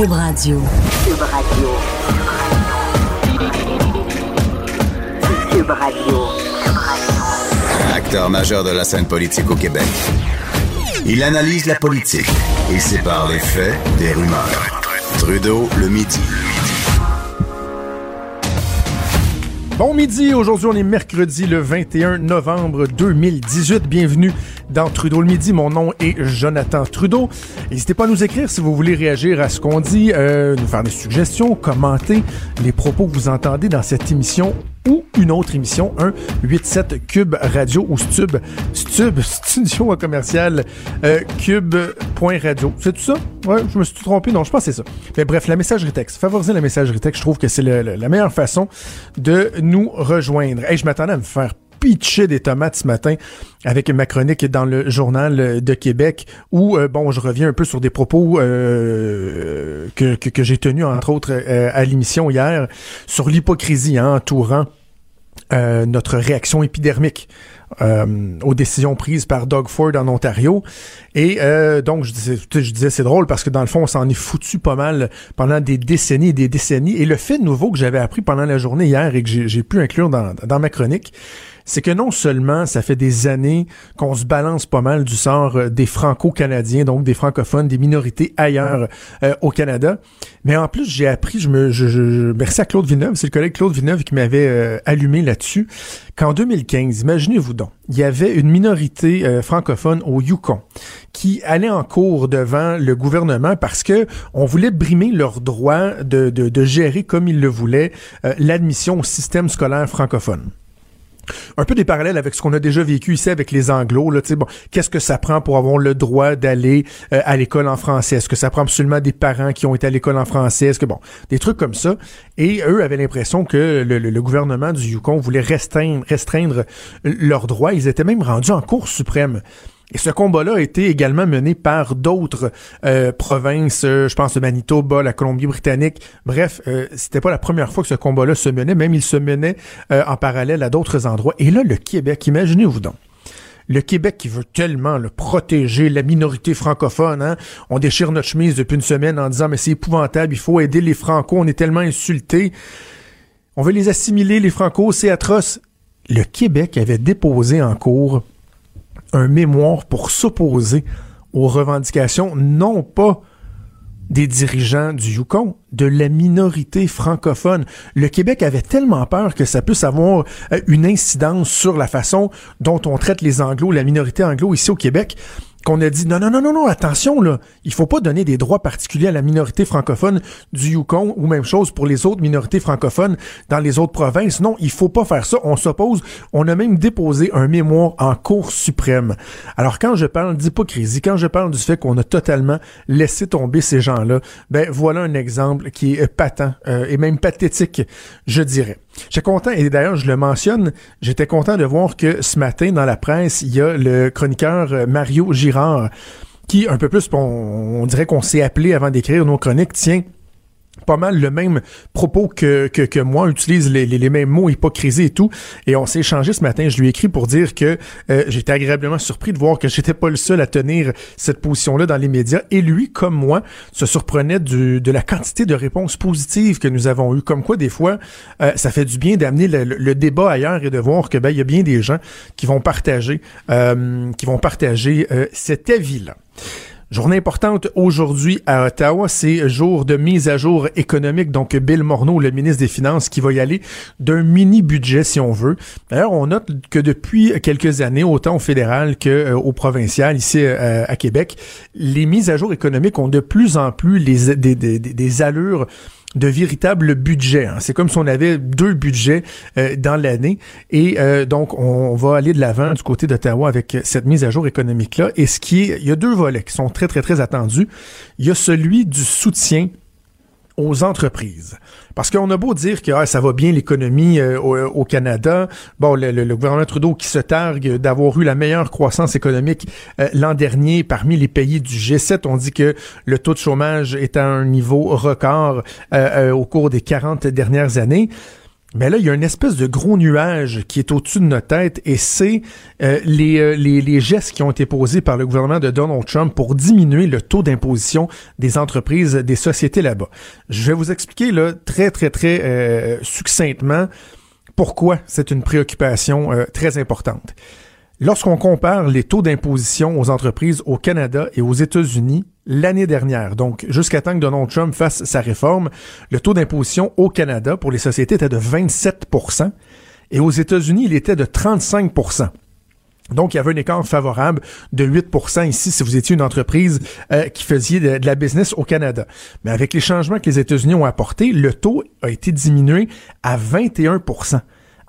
Cube Radio. Cube Radio. Cube Radio. Acteur majeur de la scène politique au Québec. Il analyse la politique et sépare les faits des rumeurs. Trudeau le midi. Bon midi, aujourd'hui on est mercredi le 21 novembre 2018. Bienvenue dans Trudeau le midi. Mon nom est Jonathan Trudeau. N'hésitez pas à nous écrire si vous voulez réagir à ce qu'on dit, euh, nous faire des suggestions, commenter les propos que vous entendez dans cette émission ou une autre émission, 1 87 Cube Radio ou Stub, Stub, studio commercial euh, cube.radio. C'est tout ça? Ouais, je me suis trompé. Non, je pense que c'est ça. Mais bref, la messagerie texte. Favoriser la messagerie texte, je trouve que c'est la meilleure façon de nous rejoindre. Hey, je m'attendais à me faire pitcher des tomates ce matin avec ma chronique dans le journal de Québec où euh, bon je reviens un peu sur des propos euh, que, que, j'ai tenus entre autres euh, à l'émission hier sur l'hypocrisie hein, entourant notre réaction épidermique aux décisions prises par Doug Ford en Ontario. Et donc, je disais, je disais c'est drôle parce que dans le fond, on s'en est foutu pas mal pendant des décennies et des décennies. Et le fait nouveau que j'avais appris pendant la journée hier et que j'ai pu inclure dans, dans ma chronique, c'est que non seulement ça fait des années qu'on se balance pas mal du sort euh, des franco-canadiens, donc des francophones, des minorités ailleurs euh, au Canada, mais en plus j'ai appris, je me, je, merci à Claude Villeneuve, c'est le collègue Claude Villeneuve qui m'avait euh, allumé là-dessus, qu'en 2015, imaginez-vous donc, il y avait une minorité francophone au Yukon qui allait en cours devant le gouvernement parce que on voulait brimer leur droit de, de, de gérer comme ils le voulaient l'admission au système scolaire francophone un peu des parallèles avec ce qu'on a déjà vécu ici avec les Anglos. Là, bon, qu'est-ce que ça prend pour avoir le droit d'aller euh, à l'école en français? Est-ce que ça prend absolument des parents qui ont été à l'école en français? Est-ce que bon, des trucs comme ça. Et eux avaient l'impression que le, gouvernement du Yukon voulait restreindre, restreindre leurs droits. Ils étaient même rendus en Cour suprême. Et ce combat-là a été également mené par d'autres euh, provinces, euh, je pense de Manitoba, la Colombie-Britannique. Bref, euh, c'était pas la première fois que ce combat-là se menait, même il se menait en parallèle à d'autres endroits. Et là, le Québec, imaginez-vous donc. Le Québec qui veut tellement le protéger la minorité francophone, hein? on déchire notre chemise depuis une semaine en disant mais c'est épouvantable, il faut aider les Franco, on est tellement insultés, on veut les assimiler les Franco, c'est atroce. Le Québec avait déposé en cours un mémoire pour s'opposer aux revendications, non pas des dirigeants du Yukon, de la minorité francophone. Le Québec avait tellement peur que ça puisse avoir euh, une incidence sur la façon dont on traite les Anglo, la minorité anglo ici au Québec, qu'on a dit non, non, non, non, non, attention, là, il faut pas donner des droits particuliers à la minorité francophone du Yukon ou même chose pour les autres minorités francophones dans les autres provinces. Non, il faut pas faire ça. On s'oppose. On a même déposé un mémoire en Cour suprême. Alors, quand je parle d'hypocrisie, quand je parle du fait qu'on a totalement laissé tomber ces gens-là, ben, voilà un exemple qui est patent euh, et même pathétique, je dirais. J'étais content, et d'ailleurs, je le mentionne, j'étais content de voir que ce matin, dans la presse, il y a le chroniqueur euh, Mario Girard, qui, un peu plus, on, on dirait qu'on s'est appelé avant d'écrire nos chroniques, tiens, pas mal le même propos que, que, que moi, utilise les, les, mêmes mots, hypocrisie et tout. Et on s'est échangé ce matin. Je lui ai écrit pour dire que euh, j'étais agréablement surpris de voir que j'étais pas le seul à tenir cette position-là dans les médias. Et lui, comme moi, se surprenait du, de la quantité de réponses positives que nous avons eues. Comme quoi, des fois, euh, ça fait du bien d'amener le, débat ailleurs et de voir que ben il y a bien des gens qui vont partager, euh, qui vont partager cet avis-là. Journée importante aujourd'hui à Ottawa, c'est jour de mise à jour économique. Donc, Bill Morneau, le ministre des Finances, qui va y aller d'un mini-budget, si on veut. D'ailleurs, on note que depuis quelques années, autant au fédéral que euh, provincial, ici euh, à Québec, les mises à jour économiques ont de plus en plus des allures de véritables budgets. Hein. C'est comme si on avait deux budgets euh, dans l'année. Et euh, donc, on va aller de l'avant du côté d'Ottawa avec cette mise à jour économique-là. Et ce qui est, il y a deux volets qui sont très, très, très attendus. Il y a celui du soutien aux entreprises. Parce qu'on a beau dire que ah, ça va bien l'économie euh, au, Canada, bon, le, gouvernement Trudeau qui se targue d'avoir eu la meilleure croissance économique euh, l'an dernier parmi les pays du G7, on dit que le taux de chômage est à un niveau record euh, au cours des 40 dernières années. Mais là, il y a une espèce de gros nuage qui est au-dessus de notre tête et c'est euh, les, les, les, gestes qui ont été posés par le gouvernement de Donald Trump pour diminuer le taux d'imposition des entreprises, des sociétés là-bas. Je vais vous expliquer là très, très, très euh, succinctement pourquoi c'est une préoccupation euh, très importante. Lorsqu'on compare les taux d'imposition aux entreprises au Canada et aux États-Unis l'année dernière, donc jusqu'à temps que Donald Trump fasse sa réforme, le taux d'imposition au Canada pour les sociétés était de 27% et aux États-Unis, il était de 35% donc, il y avait un écart favorable de 8% ici si vous étiez une entreprise euh, qui faisait de, de, la business au Canada. Mais avec les changements que les États-Unis ont apportés, le taux a été diminué à 21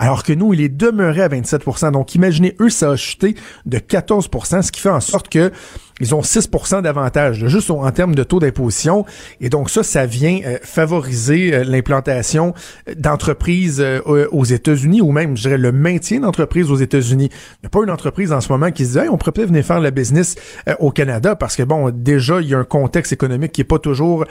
alors que nous, il est demeuré à 27% Donc, imaginez, eux, ça a chuté de 14% ce qui fait en sorte que ils ont 6% d'avantage, juste en termes de taux d'imposition. Et donc ça, ça vient euh, favoriser euh, l'implantation d'entreprises euh, aux États-Unis ou même, je dirais, le maintien d'entreprises aux États-Unis. Il n'y a pas une entreprise en ce moment qui se dit, hey, on pourrait peut-être venir faire la business au Canada parce que, bon, déjà, il y a un contexte économique qui est pas toujours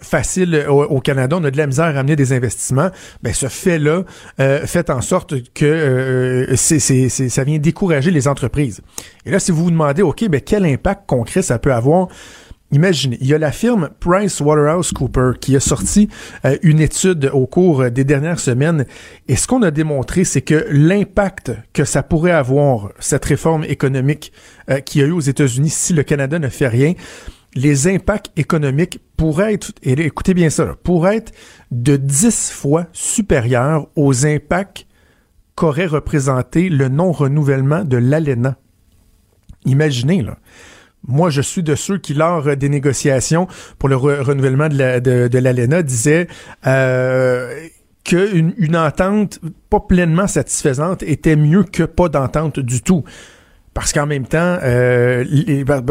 facile au, Canada. On a de la misère à amener des investissements. Ben, ce fait-là fait en sorte que c'est, ça vient décourager les entreprises. Et là, si vous vous demandez, OK, ben, quel impact concret ça peut avoir. Imaginez, il y a la firme PricewaterhouseCoopers qui a sorti euh, une étude au cours des dernières semaines et ce qu'on a démontré, c'est que l'impact que ça pourrait avoir, cette réforme économique euh, qui a eu aux États-Unis si le Canada ne fait rien, les impacts économiques pourraient être, et écoutez bien ça, pourraient être de 10 fois supérieurs aux impacts qu'aurait représenté le non-renouvellement de l'ALENA. Imaginez, là. Moi, je suis de ceux qui, lors des négociations pour le renouvellement de l'ALENA, de, disaient euh, qu'une une entente pas pleinement satisfaisante était mieux que pas d'entente du tout. Parce qu'en même temps, euh,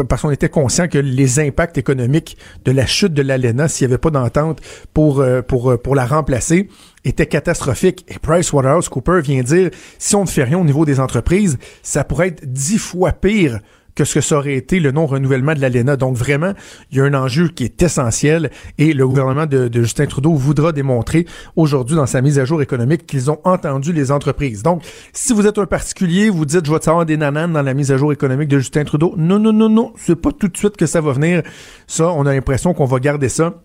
parce qu'on était conscient que les impacts économiques de la chute de l'ALENA, s'il n'y avait pas d'entente pour, euh, pour, pour la remplacer, étaient catastrophiques. Et PricewaterhouseCoopers vient dire, si on ne fait rien au niveau des entreprises, ça pourrait être dix fois pire que ce que ça aurait été le non-renouvellement de l'ALENA. Donc vraiment, il y a un enjeu qui est essentiel et le gouvernement de, Justin Trudeau voudra démontrer aujourd'hui dans sa mise à jour économique qu'ils ont entendu les entreprises. Donc, si vous êtes un particulier, vous dites je vais savoir des nananes dans la mise à jour économique de Justin Trudeau. Non, non, non, non, c'est pas tout de suite que ça va venir. Ça, on a l'impression qu'on va garder ça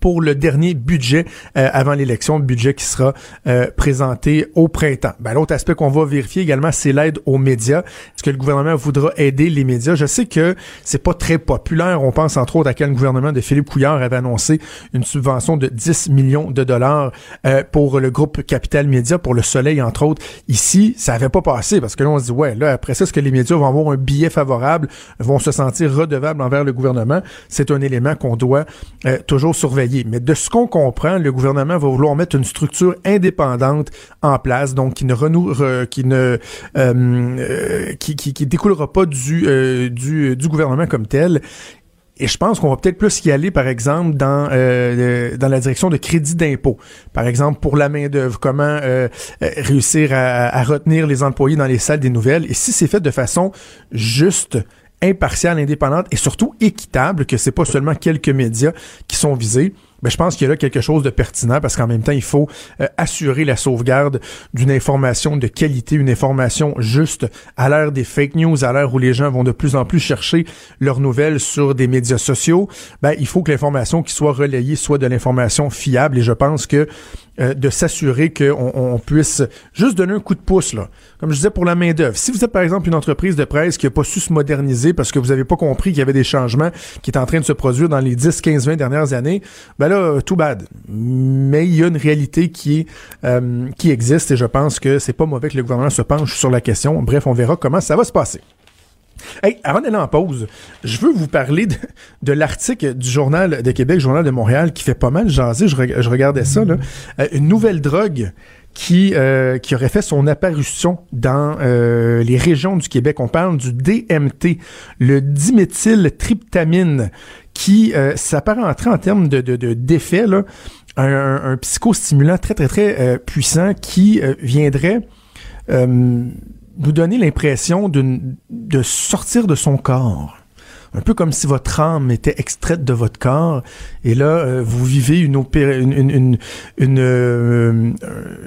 pour le dernier budget euh, avant l'élection, le budget qui sera euh, présenté au printemps. Ben, L'autre aspect qu'on va vérifier également, c'est l'aide aux médias. Est-ce que le gouvernement voudra aider les médias? Je sais que c'est pas très populaire. On pense entre autres à quel gouvernement de Philippe Couillard avait annoncé une subvention de 10 millions de dollars euh, pour le groupe Capital Média, pour le Soleil, entre autres. Ici, ça avait pas passé parce que là, on se dit, ouais, là, après ça, est-ce que les médias vont avoir un billet favorable, vont se sentir redevables envers le gouvernement? C'est un élément qu'on doit toujours mais de ce qu'on comprend, le gouvernement va vouloir mettre une structure indépendante en place, donc qui ne qui ne euh, euh, qui, qui, découlera pas du, euh, du, gouvernement comme tel. Et je pense qu'on va peut-être plus y aller, par exemple, dans dans la direction de crédit d'impôt. Par exemple, pour la main d'œuvre, comment réussir à, retenir les employés dans les salles des nouvelles. Et si c'est fait de façon juste, impartiale, indépendante et surtout équitable, que c'est pas seulement quelques médias qui sont visés, ben, je pense qu'il y a là quelque chose de pertinent parce qu'en même temps, il faut euh, assurer la sauvegarde d'une information de qualité, une information juste à l'ère des fake news, à l'ère où les gens vont de plus en plus chercher leurs nouvelles sur des médias sociaux. Ben, il faut que l'information qui soit relayée soit de l'information fiable et je pense que euh, de s'assurer qu'on on puisse juste donner un coup de pouce, là. Comme je disais, pour la main-d'œuvre. Si vous êtes, par exemple, une entreprise de presse qui n'a pas su se moderniser parce que vous n'avez pas compris qu'il y avait des changements qui étaient en train de se produire dans les 10, 15, 20 dernières années, ben là, tout bad. Mais il y a une réalité qui, euh, qui existe et je pense que c'est pas mauvais que le gouvernement se penche sur la question. Bref, on verra comment ça va se passer. Hey, avant d'aller en pause, je veux vous parler de, l'article du Journal de Québec, Journal de Montréal, qui fait pas mal jaser. Je, regardais ça. Euh, une nouvelle drogue qui, euh, qui aurait fait son apparition dans euh, les régions du Québec. On parle du DMT, le diméthyltryptamine, qui s'apparenterait en termes de, de, d'effet, un, un, psychostimulant très, très, très puissant qui viendrait nous donner l'impression de sortir de son corps. un peu comme si votre âme était extraite de votre corps, et là, euh, vous vivez une, une, une, euh,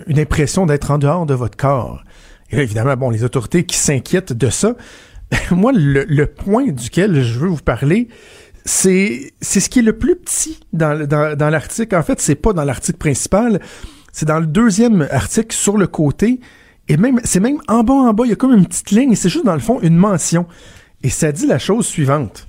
une, impression d'être en dehors de votre corps. Et là, évidemment, bon, les autorités qui s'inquiètent de ça, moi, le, le, point duquel je veux vous parler, c'est c'est ce qui est le plus petit dans, dans, dans l'article. En fait, c'est pas dans l'article principal, c'est dans le deuxième article sur le côté. Et même, c'est même en bas, en bas, il y a comme une petite ligne, c'est juste dans le fond une mention. Et ça dit la chose suivante.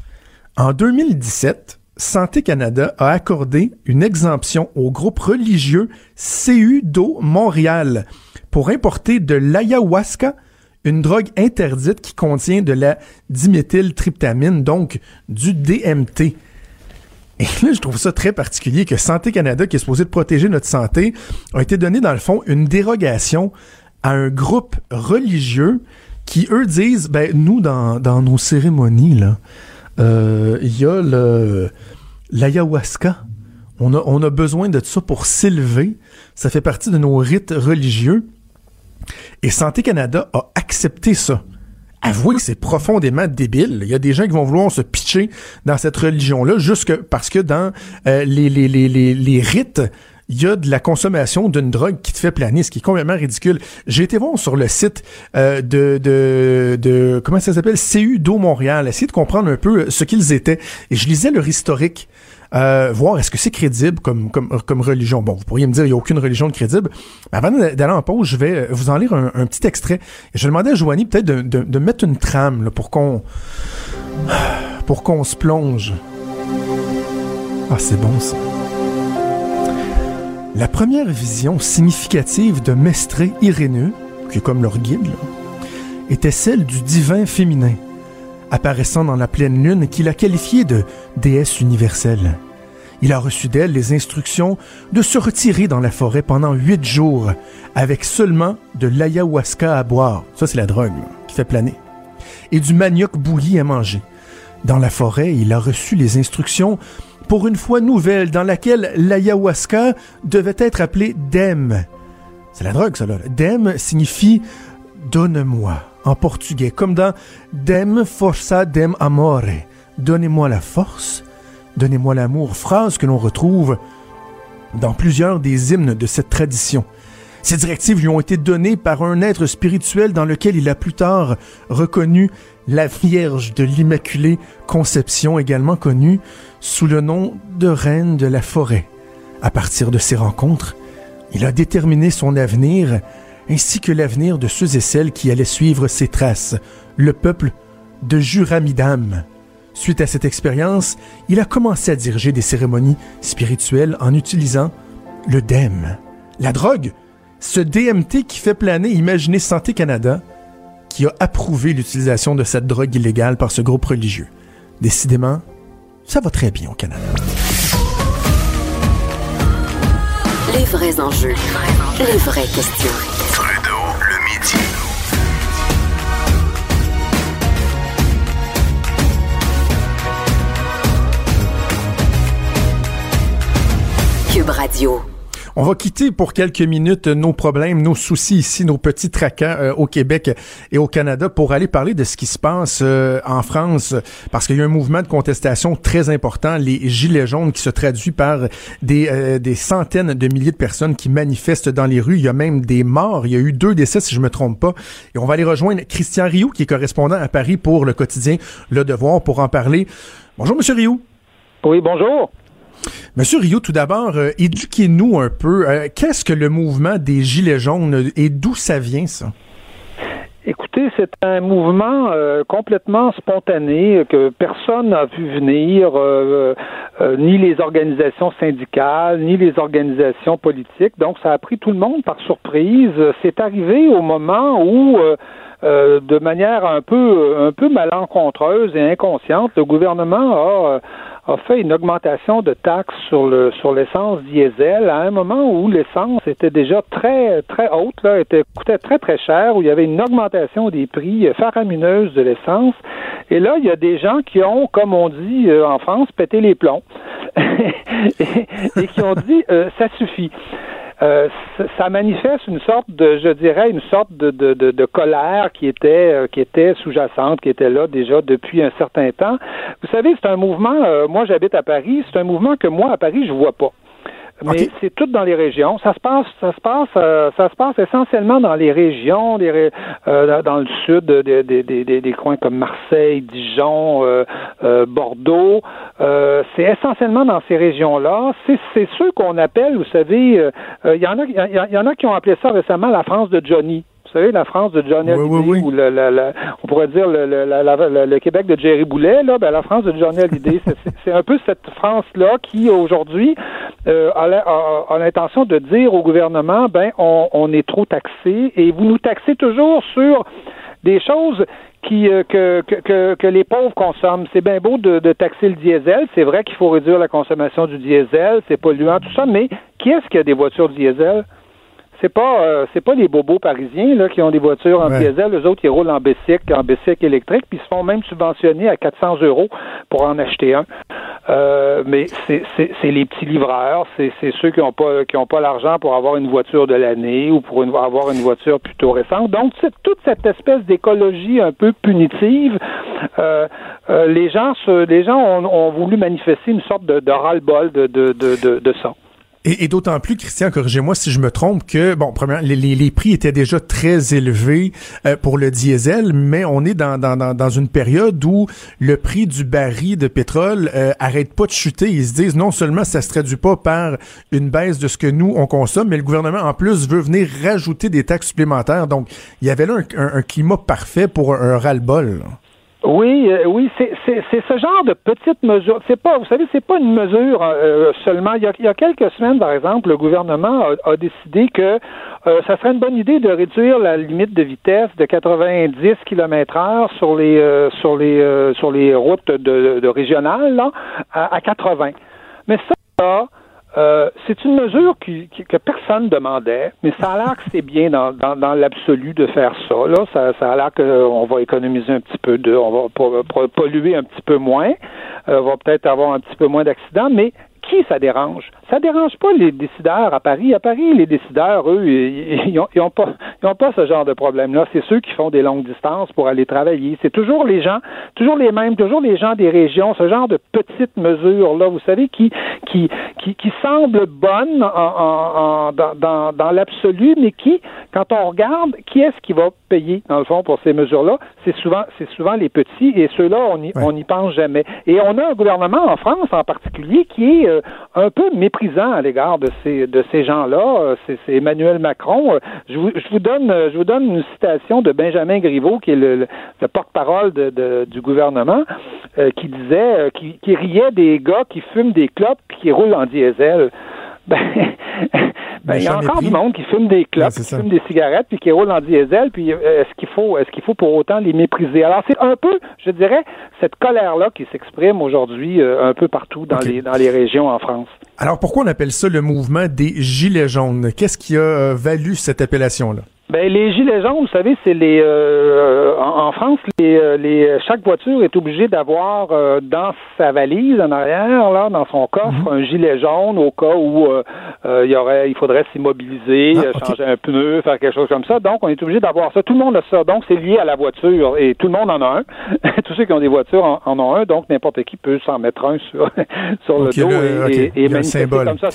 En 2017, Santé Canada a accordé une exemption au groupe religieux CU d'eau Montréal pour importer de l'ayahuasca, une drogue interdite qui contient de la diméthyltryptamine, donc du DMT. Et là, je trouve ça très particulier que Santé Canada, qui est supposé protéger notre santé, a été donné, dans le fond, une dérogation à un groupe religieux qui, eux, disent, ben, nous, dans, dans nos cérémonies, là, euh, il y a le, l'ayahuasca. On a, on a besoin de ça pour s'élever. Ça fait partie de nos rites religieux. Et Santé Canada a accepté ça. Avouez que c'est profondément débile. Il y a des gens qui vont vouloir se pitcher dans cette religion-là, juste parce que dans euh, les, les, les, les rites il y a de la consommation d'une drogue qui te fait planer, ce qui est complètement ridicule. J'ai été voir sur le site euh, de, de, de, comment ça s'appelle, CU d'eau Montréal, essayer de comprendre un peu ce qu'ils étaient. Et je lisais leur historique. Euh, voir est-ce que c'est crédible comme, comme, comme religion. Bon, vous pourriez me dire, il n'y a aucune religion de crédible. Mais avant d'aller en pause, je vais vous en lire un, petit extrait. Et je demandais à Joanie peut-être de, de, de, mettre une trame là, pour qu'on pour qu'on se plonge. Ah, c'est bon ça. La première vision significative de Mestré Irénée, qui est comme leur guide, était celle du divin féminin, apparaissant dans la pleine lune qu'il a qualifié de déesse universelle. Il a reçu d'elle les instructions de se retirer dans la forêt pendant huit jours, avec seulement de l'ayahuasca à boire, ça c'est la drogue qui fait planer, et du manioc bouilli à manger. Dans la forêt, il a reçu les instructions pour une foi nouvelle dans laquelle l'ayahuasca devait être appelée Dem. C'est la drogue, ça. Dem signifie donne-moi en portugais, comme dans Dem força dem amore. Donnez-moi la force, donnez-moi l'amour, phrase que l'on retrouve dans plusieurs des hymnes de cette tradition. Ces directives lui ont été données par un être spirituel dans lequel il a plus tard reconnu la Vierge de l'Immaculée Conception, également connue sous le nom de Reine de la Forêt. À partir de ces rencontres, il a déterminé son avenir ainsi que l'avenir de ceux et celles qui allaient suivre ses traces, le peuple de Juramidam. Suite à cette expérience, il a commencé à diriger des cérémonies spirituelles en utilisant le DEM. La drogue, ce DMT qui fait planer Imaginez Santé Canada, qui a approuvé l'utilisation de cette drogue illégale par ce groupe religieux. Décidément, ça va très bien au Canada. Les vrais enjeux, les vraies questions. Trudeau, le midi. Cube Radio. On va quitter pour quelques minutes nos problèmes, nos soucis ici, nos petits tracas euh, au Québec et au Canada pour aller parler de ce qui se passe euh, en France parce qu'il y a un mouvement de contestation très important, les Gilets jaunes qui se traduit par des, euh, des centaines de milliers de personnes qui manifestent dans les rues. Il y a même des morts. Il y a eu deux décès si je me trompe pas. Et on va aller rejoindre Christian Rioux qui est correspondant à Paris pour le quotidien Le Devoir pour en parler. Bonjour Monsieur Rioux. Oui, bonjour. Monsieur Rio, tout d'abord, euh, éduquez-nous un peu. Euh, qu'est-ce que le mouvement des Gilets jaunes et d'où ça vient, ça? Écoutez, c'est un mouvement euh, complètement spontané que personne n'a vu venir, ni les organisations syndicales, ni les organisations politiques. Donc, ça a pris tout le monde par surprise. C'est arrivé au moment où euh, de manière un peu un peu malencontreuse et inconsciente, le gouvernement a, a fait une augmentation de taxes sur le sur l'essence diesel à un moment où l'essence était déjà très très haute, là, était coûtait très très cher, où il y avait une augmentation des prix faramineuse de l'essence. Et là, il y a des gens qui ont, comme on dit euh, en France, pété les plombs et, qui ont dit euh, ça suffit. Ça manifeste une sorte de, je dirais, une sorte de, de, de, colère qui était, qui était sous-jacente, qui était là déjà depuis un certain temps. Vous savez, c'est un mouvement, moi j'habite à Paris, c'est un mouvement que moi à Paris je vois pas. Mais c'est tout dans les régions. Ça se passe, ça se passe, euh, ça se passe essentiellement dans les régions, euh, dans le sud, des, des, des, des, coins comme Marseille, Dijon, euh, Bordeaux. c'est essentiellement dans ces régions-là. C'est ceux qu'on appelle, vous savez, il y en a, il y en a qui ont appelé ça récemment la France de Johnny. Vous savez, la France de Johnny Hallyday, ou on pourrait dire le, le, Québec de Jerry Boulet, là, ben, la France de Johnny Hallyday, c'est un peu cette France-là qui, aujourd'hui, euh, a, l'intention de dire au gouvernement, ben, on, est trop taxé, et vous nous taxez toujours sur des choses qui, euh, que, que, que, les pauvres consomment. C'est bien beau de, de taxer le diesel. C'est vrai qu'il faut réduire la consommation du diesel, c'est polluant, tout ça, mais qui est-ce qui a des voitures diesel? C'est pas euh, c'est pas les bobos parisiens là qui ont des voitures en diesel, les autres qui roulent en bicycle, en bicycle électrique, puis se font même subventionner à 400 euros pour en acheter un. Euh, mais c'est les petits livreurs, c'est ceux qui n'ont pas qui ont pas l'argent pour avoir une voiture de l'année ou pour avoir une voiture plutôt récente. Donc c'est toute cette espèce d'écologie un peu punitive. Euh, euh les gens les gens ont, ont, voulu manifester une sorte de, de ras-le-bol de, de, de, de ça. Et, et d'autant plus, Christian, corrigez-moi si je me trompe, que bon, premièrement, les, les, prix étaient déjà très élevés euh, pour le diesel, mais on est dans, dans, dans, une période où le prix du baril de pétrole euh, arrête pas de chuter. Ils se disent non seulement ça se traduit pas par une baisse de ce que nous on consomme, mais le gouvernement en plus veut venir rajouter des taxes supplémentaires. Donc, il y avait là un, climat parfait pour un, un ras-le-bol. Oui, euh, oui, c'est ce genre de petite mesure. C'est pas, vous savez, c'est pas une mesure euh, seulement. Il y, a, il y, a, quelques semaines, par exemple, le gouvernement a, décidé que euh, ça serait une bonne idée de réduire la limite de vitesse de 90 km/h sur les sur les sur les routes de, de régionales là, à, à 80. Mais ça, euh, c'est une mesure qui, que personne demandait, mais ça a l'air que c'est bien dans, dans, l'absolu de faire ça. Là, ça, ça a l'air qu'on va économiser un petit peu de, on va polluer un petit peu moins, euh, on va peut-être avoir un petit peu moins d'accidents, mais qui ça dérange? Ça dérange pas les décideurs à Paris. À Paris, les décideurs, eux, ils n'ont ont pas, ils ont pas ce genre de problème-là. C'est ceux qui font des longues distances pour aller travailler. C'est toujours les gens, toujours les mêmes, toujours les gens des régions, ce genre de petites mesures-là, vous savez, qui, qui, qui, qui semblent bonnes en, en, dans, dans, l'absolu, mais qui, quand on regarde, qui est-ce qui va payer, dans le fond, pour ces mesures-là? C'est souvent, c'est souvent les petits, et ceux-là, on n'y pense jamais. Et on a un gouvernement en France, en particulier, qui est euh, un peu méprisant à l'égard de ces gens-là. Euh, c'est Emmanuel Macron. Euh, je vous, donne une citation de Benjamin Griveaux, qui est le, le porte-parole du gouvernement, qui disait qui, qui riait des gars qui fument des clopes puis qui roulent en diesel. Ben, ben, il y a encore du monde qui fume des clopes, qui fume des cigarettes, puis qui roule en diesel, puis euh, est-ce qu'il faut, est-ce qu'il faut pour autant les mépriser? Alors c'est un peu, je dirais, cette colère-là qui s'exprime aujourd'hui euh, un peu partout dans les dans les régions en France. Alors pourquoi on appelle ça le mouvement des gilets jaunes? Qu'est-ce qui a euh, valu cette appellation-là? Ben les gilets jaunes, vous savez, c'est les euh, en, France, les, euh, les chaque voiture est obligée d'avoir euh, dans sa valise en arrière, là, dans son coffre, mhm. un gilet jaune au cas où il y aurait, il faudrait s'immobiliser, ah, changer un pneu, faire quelque chose comme ça. Donc, on est obligé d'avoir ça. Tout le monde a ça. Donc, c'est lié à la voiture et tout le monde en a un. Tous ceux qui ont des voitures en, ont un. Donc, n'importe qui peut s'en mettre un sur sur le dos et, et, manifester comme ça.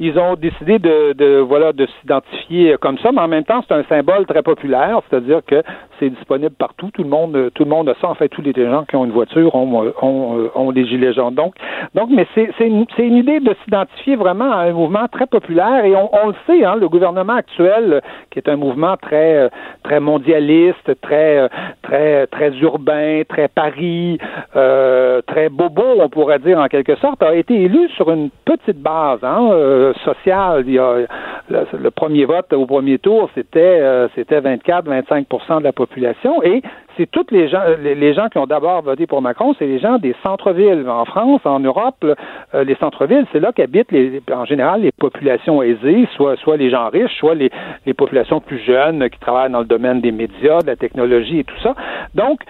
Ils ont décidé de, de voilà de s'identifier comme ça, mais en même temps, c'est un symbole très populaire, c'est-à-dire que c'est disponible partout. Tout le monde, tout le monde a ça. En fait, tous les gens qui ont une voiture ont, ont, ont des gilets jaunes. Donc, donc, mais c'est une, une idée de s'identifier vraiment à un mouvement très populaire et on, on le sait. Hein, le gouvernement actuel, qui est un mouvement très très mondialiste, très très très urbain, très Paris, euh, très bobo, on pourrait dire en quelque sorte, a été élu sur une petite base hein, euh, sociale. Le, premier vote au premier tour, c'était euh, c'était 24-25% de la population et c'est toutes les gens, les, gens qui ont d'abord voté pour Macron, c'est les gens des centres-villes. En France, en Europe, euh, les centres-villes, c'est là qu'habitent les, en général les populations aisées, soit, soit les gens riches, soit les, les populations plus jeunes qui travaillent dans le domaine des médias, de la technologie et tout ça. Donc,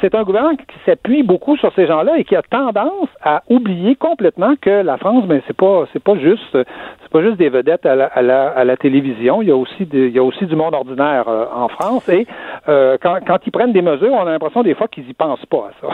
c'est un gouvernement qui s'appuie beaucoup sur ces gens-là et qui a tendance à oublier complètement que la France, ben c'est pas, c'est pas juste, c'est pas juste des vedettes à la, à la, à la télévision. Il y a aussi des, il y a aussi du monde ordinaire en France. Et quand, quand ils prennent des mesures, on a l'impression des fois qu'ils y pensent pas à ça.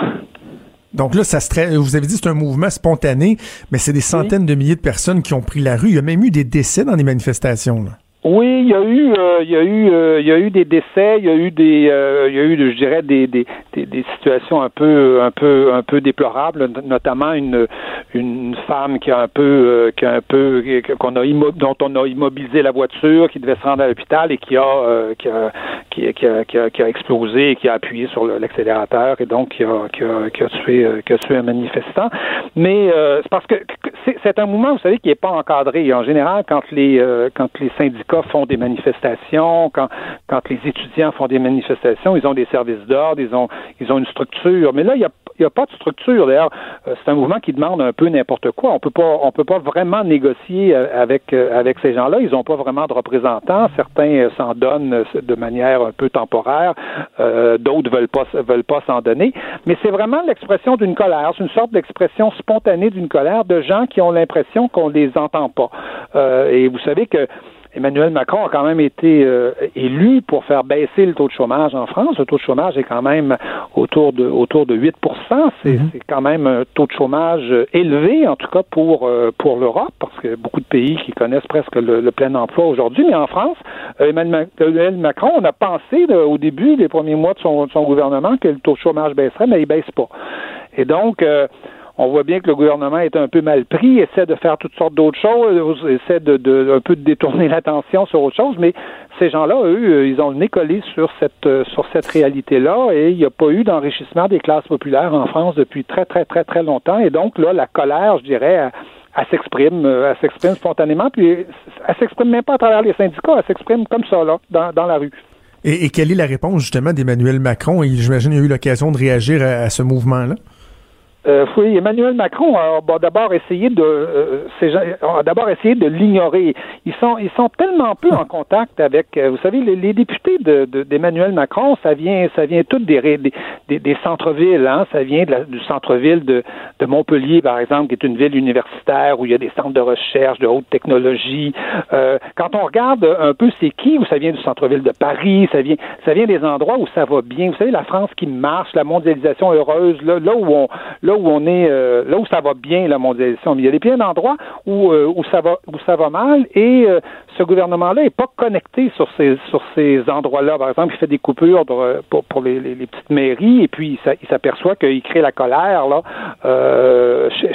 Donc là, ça serait, vous avez dit c'est un mouvement spontané, mais c'est des centaines de milliers de personnes qui ont pris la rue. Il y a même eu des décès dans les manifestations. Là. Oui, il y a eu, euh, il y a eu, euh, il y a eu des décès, il y a eu des, euh, il y a eu, je dirais, des, des, des, situations un peu, un peu, un peu déplorables, notamment une, une femme qui a un peu, qui a un peu, qu'on a dont on a immobilisé la voiture, qui devait se rendre à l'hôpital et qui a, qui a, qui, qui, a, qui, a, qui a explosé et qui a appuyé sur l'accélérateur et donc qui a, qui a, qui a tué, qui a tué un manifestant. Mais c'est parce que c'est un mouvement, vous savez, qui n'est pas encadré. En général, quand les, quand les syndicats font des manifestations, quand, quand les étudiants font des manifestations, ils ont des services d'ordre, ils ont, ils ont une structure. Mais là, il n'y a, y a pas de structure. D'ailleurs, euh, c'est un mouvement qui demande un peu n'importe quoi. On peut pas, on peut pas vraiment négocier euh, avec, euh, avec ces gens-là. Ils n'ont pas vraiment de représentants. Certains s'en donnent de manière un peu temporaire. D'autres veulent pas, veulent pas s'en donner. Mais c'est vraiment l'expression d'une colère. C'est une sorte d'expression spontanée d'une colère de gens qui ont l'impression qu'on les entend pas. et vous savez que Emmanuel Macron a quand même été euh, élu pour faire baisser le taux de chômage en France. Le taux de chômage est quand même autour de autour de 8% mhm. C'est quand même un taux de chômage élevé, en tout cas pour euh, pour l'Europe, parce que beaucoup de pays qui connaissent presque le, plein emploi aujourd'hui. Mais en France, euh, Emmanuel Macron, on a pensé au début, des premiers mois de son, son, gouvernement, que le taux de chômage baisserait, mais il baisse pas. Et donc on voit bien que le gouvernement est un peu mal pris, essaie de faire toutes sortes d'autres choses, essaie de, un peu de détourner l'attention sur autre chose, mais ces gens-là, eux, ils ont le nez collé sur cette sur cette réalité-là et il n'y a pas eu d'enrichissement des classes populaires en France depuis très très très très longtemps et donc là la colère, je dirais, elle, s'exprime, elle s'exprime spontanément puis elle s'exprime même pas à travers les syndicats, elle s'exprime comme ça là dans, dans la rue. Et, quelle est la réponse justement d'Emmanuel Macron? J'imagine qu'il a eu l'occasion de réagir à ce mouvement-là. Euh, oui, Emmanuel Macron a d'abord essayé de euh, d'abord essayé de l'ignorer. Ils sont ils sont tellement peu en contact avec euh, vous savez les, les députés de d'Emmanuel Macron, ça vient ça vient tout des des, des, centres-villes, hein, ça vient de du centre-ville de, de Montpellier par exemple, qui est une ville universitaire où il y a des centres de recherche de haute technologie. Euh, quand on regarde un peu c'est qui, où ça vient du centre-ville de Paris, ça vient ça vient des endroits où ça va bien. Vous savez la France qui marche, la mondialisation heureuse, là, là où on là où on est euh, là où ça va bien la mondialisation. Mais il y a des plein d'endroits où euh, où ça va où ça va mal et euh, ce gouvernement-là est pas connecté sur ces sur ces endroits-là. Par exemple, il fait des coupures pour, pour, les, les, petites mairies et puis il s'aperçoit qu'il crée la colère là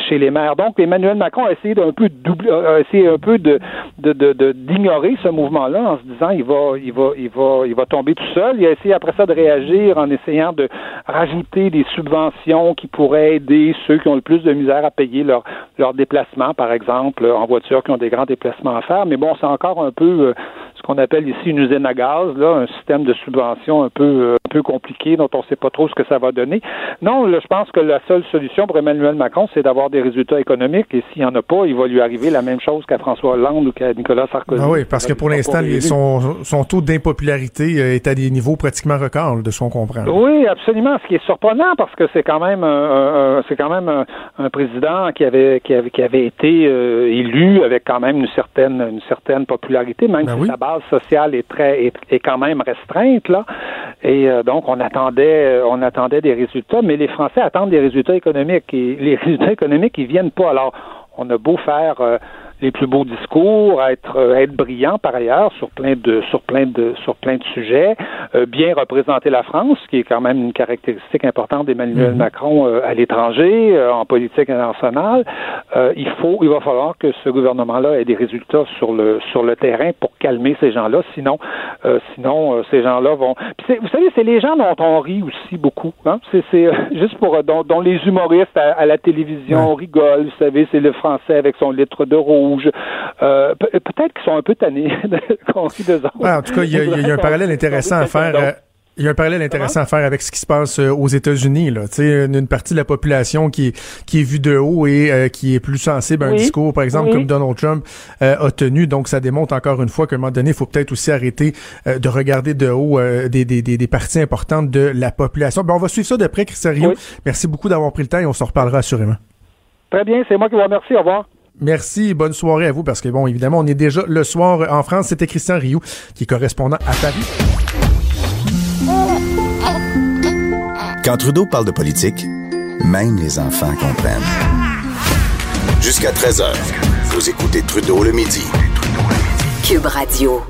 chez, les maires. Donc Emmanuel Macron a essayé d'un peu a essayé un peu d'ignorer ce mouvement-là en se disant il va il va il va il va tomber tout seul. Il a essayé après ça de réagir en essayant de rajouter des subventions qui pourraient aider ceux qui ont le plus de misère à payer leur, leur déplacement, par exemple, en voiture, qui ont des grands déplacements à faire. Mais bon, c'est encore un peu euh, ce qu'on appelle ici une usine à gaz, là, un système de subvention un peu, euh, un peu compliqué dont on ne sait pas trop ce que ça va donner. Non, je pense que la seule solution pour Emmanuel Macron, c'est d'avoir des résultats économiques et s'il n'y en a pas, il va lui arriver la même chose qu'à François Hollande ou qu'à Nicolas Sarkozy. Ah oui, parce que pour l'instant, son, son taux d'impopularité euh, est à des niveaux pratiquement records, de ce qu'on comprend. Oui, absolument. Ce qui est surprenant parce que c'est quand même un, c'est quand même un, président qui avait qui avait qui avait été euh, élu avec quand même une certaine une certaine popularité, même ben si sa base sociale est très est, quand même restreinte là. Et euh, donc on attendait euh, on attendait des résultats, mais les Français attendent des résultats économiques et les résultats économiques ils viennent pas. Alors on a beau faire les plus beaux discours, être euh, être brillant par ailleurs sur plein de sur plein de sur plein de sujets, euh, bien représenter la France, qui est quand même une caractéristique importante d'Emmanuel mhm. Macron euh, à l'étranger, en politique internationale. il faut il va falloir que ce gouvernement-là ait des résultats sur le sur le terrain pour calmer ces gens-là, sinon sinon ces gens-là vont. vous savez, c'est les gens dont on rit aussi beaucoup. Hein? C'est juste pour dont, dont, les humoristes à, la télévision rigolent. Vous savez, c'est le français avec son litre de rouge euh, peut-être qu'ils sont un peu tannés qu'on rit de en tout cas, il y, a un parallèle intéressant à faire. Euh, il y a un parallèle intéressant à faire avec ce qui se passe euh, aux États-Unis. Là. Une, une partie de la population qui, qui est vue de haut et qui est plus sensible à un discours, par exemple, comme Donald Trump a tenu. Donc, ça démontre encore une fois qu'à un moment donné, il faut peut-être aussi arrêter de regarder de haut des, des, des, parties importantes de la population. Ben, on va suivre ça de près, Christian Rio. Merci beaucoup d'avoir pris le temps et on se reparlera assurément. Très bien, c'est moi qui vous remercie. Au revoir. Merci, bonne soirée à vous, parce que bon, évidemment, on est déjà le soir en France. C'était Christian Rioux, qui est correspondant à Paris. Quand Trudeau parle de politique, même les enfants comprennent. Jusqu'à 13h, vous écoutez Trudeau le midi. Cube Radio.